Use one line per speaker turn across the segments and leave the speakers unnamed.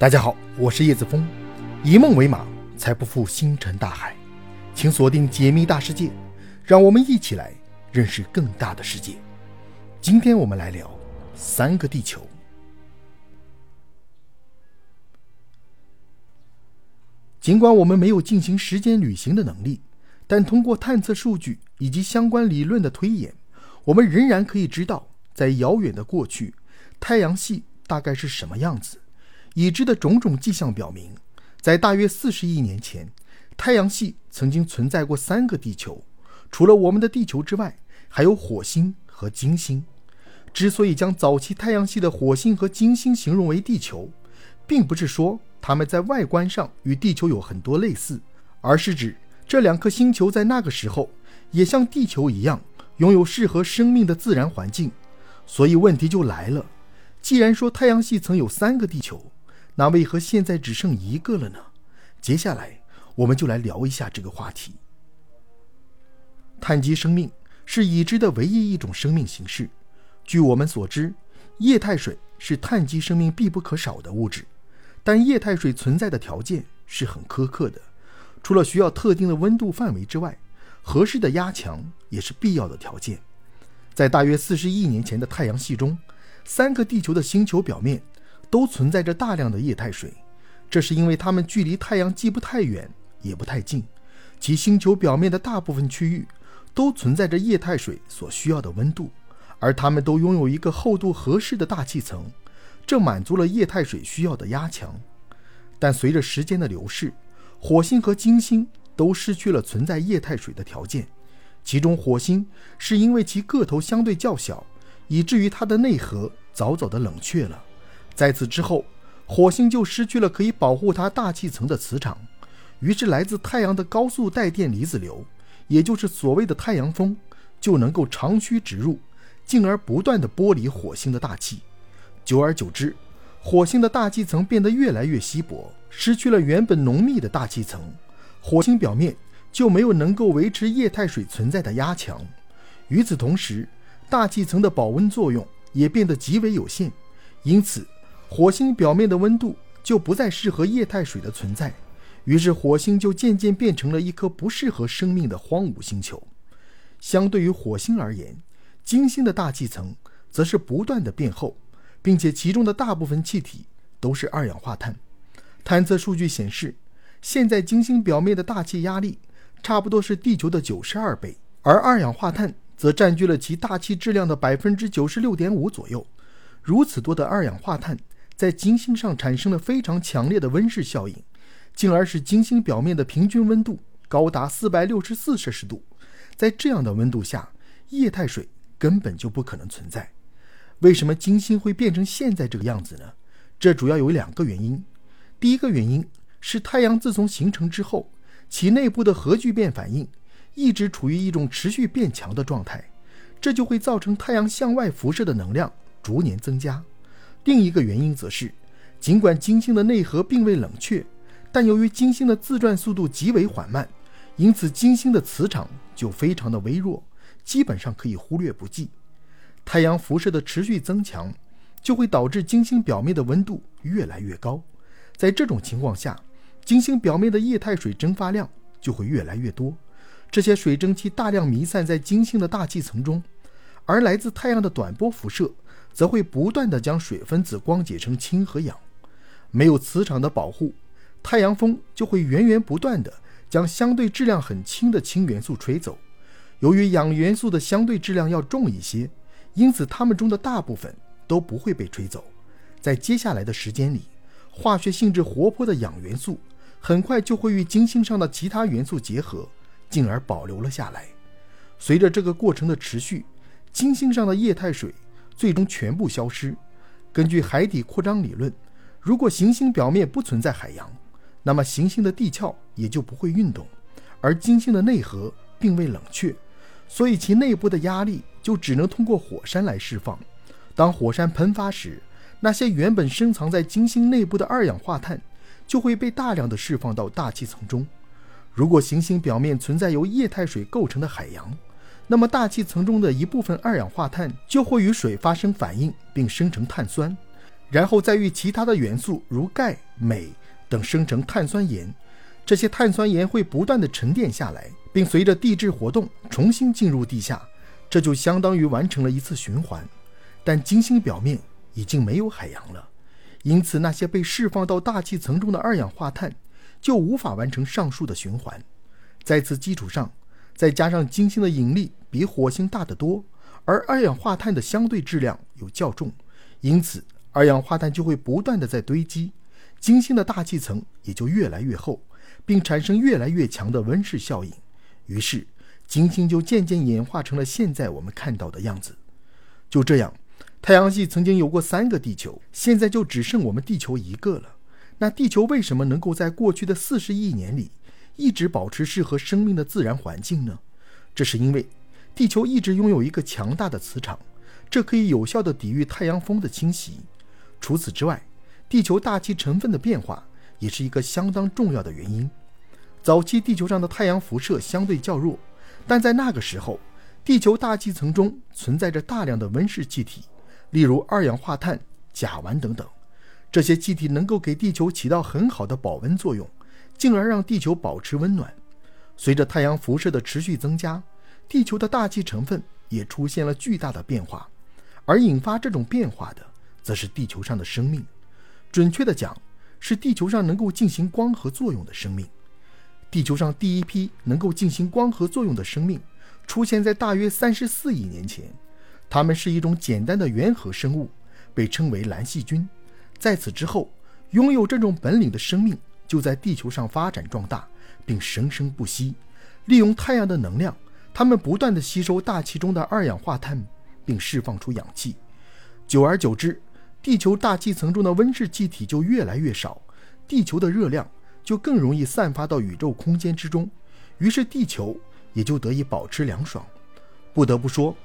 大家好，我是叶子峰，以梦为马，才不负星辰大海。请锁定解密大世界，让我们一起来认识更大的世界。今天我们来聊三个地球。尽管我们没有进行时间旅行的能力，但通过探测数据以及相关理论的推演，我们仍然可以知道，在遥远的过去，太阳系大概是什么样子。已知的种种迹象表明，在大约四十亿年前，太阳系曾经存在过三个地球。除了我们的地球之外，还有火星和金星。之所以将早期太阳系的火星和金星形容为地球，并不是说它们在外观上与地球有很多类似，而是指这两颗星球在那个时候也像地球一样拥有适合生命的自然环境。所以问题就来了：既然说太阳系曾有三个地球，那为何现在只剩一个了呢？接下来我们就来聊一下这个话题。碳基生命是已知的唯一一种生命形式。据我们所知，液态水是碳基生命必不可少的物质，但液态水存在的条件是很苛刻的。除了需要特定的温度范围之外，合适的压强也是必要的条件。在大约四十亿年前的太阳系中，三个地球的星球表面。都存在着大量的液态水，这是因为它们距离太阳既不太远也不太近，其星球表面的大部分区域都存在着液态水所需要的温度，而它们都拥有一个厚度合适的大气层，这满足了液态水需要的压强。但随着时间的流逝，火星和金星都失去了存在液态水的条件，其中火星是因为其个头相对较小，以至于它的内核早早的冷却了。在此之后，火星就失去了可以保护它大气层的磁场，于是来自太阳的高速带电离子流，也就是所谓的太阳风，就能够长驱直入，进而不断的剥离火星的大气。久而久之，火星的大气层变得越来越稀薄，失去了原本浓密的大气层，火星表面就没有能够维持液态水存在的压强。与此同时，大气层的保温作用也变得极为有限，因此。火星表面的温度就不再适合液态水的存在，于是火星就渐渐变成了一颗不适合生命的荒芜星球。相对于火星而言，金星的大气层则是不断的变厚，并且其中的大部分气体都是二氧化碳。探测数据显示，现在金星表面的大气压力差不多是地球的九十二倍，而二氧化碳则占据了其大气质量的百分之九十六点五左右。如此多的二氧化碳。在金星上产生了非常强烈的温室效应，进而使金星表面的平均温度高达四百六十四摄氏度。在这样的温度下，液态水根本就不可能存在。为什么金星会变成现在这个样子呢？这主要有两个原因。第一个原因是太阳自从形成之后，其内部的核聚变反应一直处于一种持续变强的状态，这就会造成太阳向外辐射的能量逐年增加。另一个原因则是，尽管金星的内核并未冷却，但由于金星的自转速度极为缓慢，因此金星的磁场就非常的微弱，基本上可以忽略不计。太阳辐射的持续增强，就会导致金星表面的温度越来越高。在这种情况下，金星表面的液态水蒸发量就会越来越多，这些水蒸气大量弥散在金星的大气层中，而来自太阳的短波辐射。则会不断地将水分子光解成氢和氧，没有磁场的保护，太阳风就会源源不断地将相对质量很轻的氢元素吹走。由于氧元素的相对质量要重一些，因此它们中的大部分都不会被吹走。在接下来的时间里，化学性质活泼的氧元素很快就会与金星上的其他元素结合，进而保留了下来。随着这个过程的持续，金星上的液态水。最终全部消失。根据海底扩张理论，如果行星表面不存在海洋，那么行星的地壳也就不会运动。而金星的内核并未冷却，所以其内部的压力就只能通过火山来释放。当火山喷发时，那些原本深藏在金星内部的二氧化碳就会被大量的释放到大气层中。如果行星表面存在由液态水构成的海洋，那么，大气层中的一部分二氧化碳就会与水发生反应，并生成碳酸。然后再与其他的元素如钙、镁等生成碳酸盐。这些碳酸盐会不断的沉淀下来，并随着地质活动重新进入地下，这就相当于完成了一次循环。但金星表面已经没有海洋了，因此那些被释放到大气层中的二氧化碳就无法完成上述的循环。在此基础上，再加上金星的引力比火星大得多，而二氧化碳的相对质量又较重，因此二氧化碳就会不断的在堆积，金星的大气层也就越来越厚，并产生越来越强的温室效应。于是，金星就渐渐演化成了现在我们看到的样子。就这样。太阳系曾经有过三个地球，现在就只剩我们地球一个了。那地球为什么能够在过去的四十亿年里一直保持适合生命的自然环境呢？这是因为地球一直拥有一个强大的磁场，这可以有效地抵御太阳风的侵袭。除此之外，地球大气成分的变化也是一个相当重要的原因。早期地球上的太阳辐射相对较弱，但在那个时候，地球大气层中存在着大量的温室气体。例如二氧化碳、甲烷等等，这些气体能够给地球起到很好的保温作用，进而让地球保持温暖。随着太阳辐射的持续增加，地球的大气成分也出现了巨大的变化，而引发这种变化的，则是地球上的生命。准确的讲，是地球上能够进行光合作用的生命。地球上第一批能够进行光合作用的生命，出现在大约三十四亿年前。它们是一种简单的原核生物，被称为蓝细菌。在此之后，拥有这种本领的生命就在地球上发展壮大，并生生不息。利用太阳的能量，它们不断地吸收大气中的二氧化碳，并释放出氧气。久而久之，地球大气层中的温室气体就越来越少，地球的热量就更容易散发到宇宙空间之中，于是地球也就得以保持凉爽。不得不说。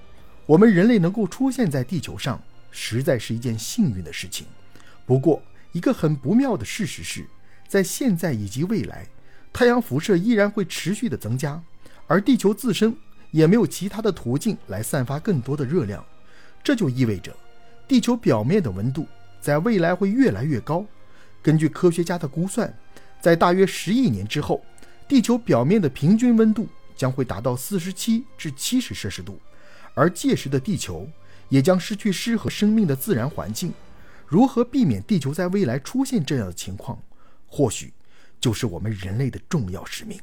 我们人类能够出现在地球上，实在是一件幸运的事情。不过，一个很不妙的事实是，在现在以及未来，太阳辐射依然会持续的增加，而地球自身也没有其他的途径来散发更多的热量。这就意味着，地球表面的温度在未来会越来越高。根据科学家的估算，在大约十亿年之后，地球表面的平均温度将会达到四十七至七十摄氏度。而届时的地球也将失去适合生命的自然环境。如何避免地球在未来出现这样的情况，或许就是我们人类的重要使命。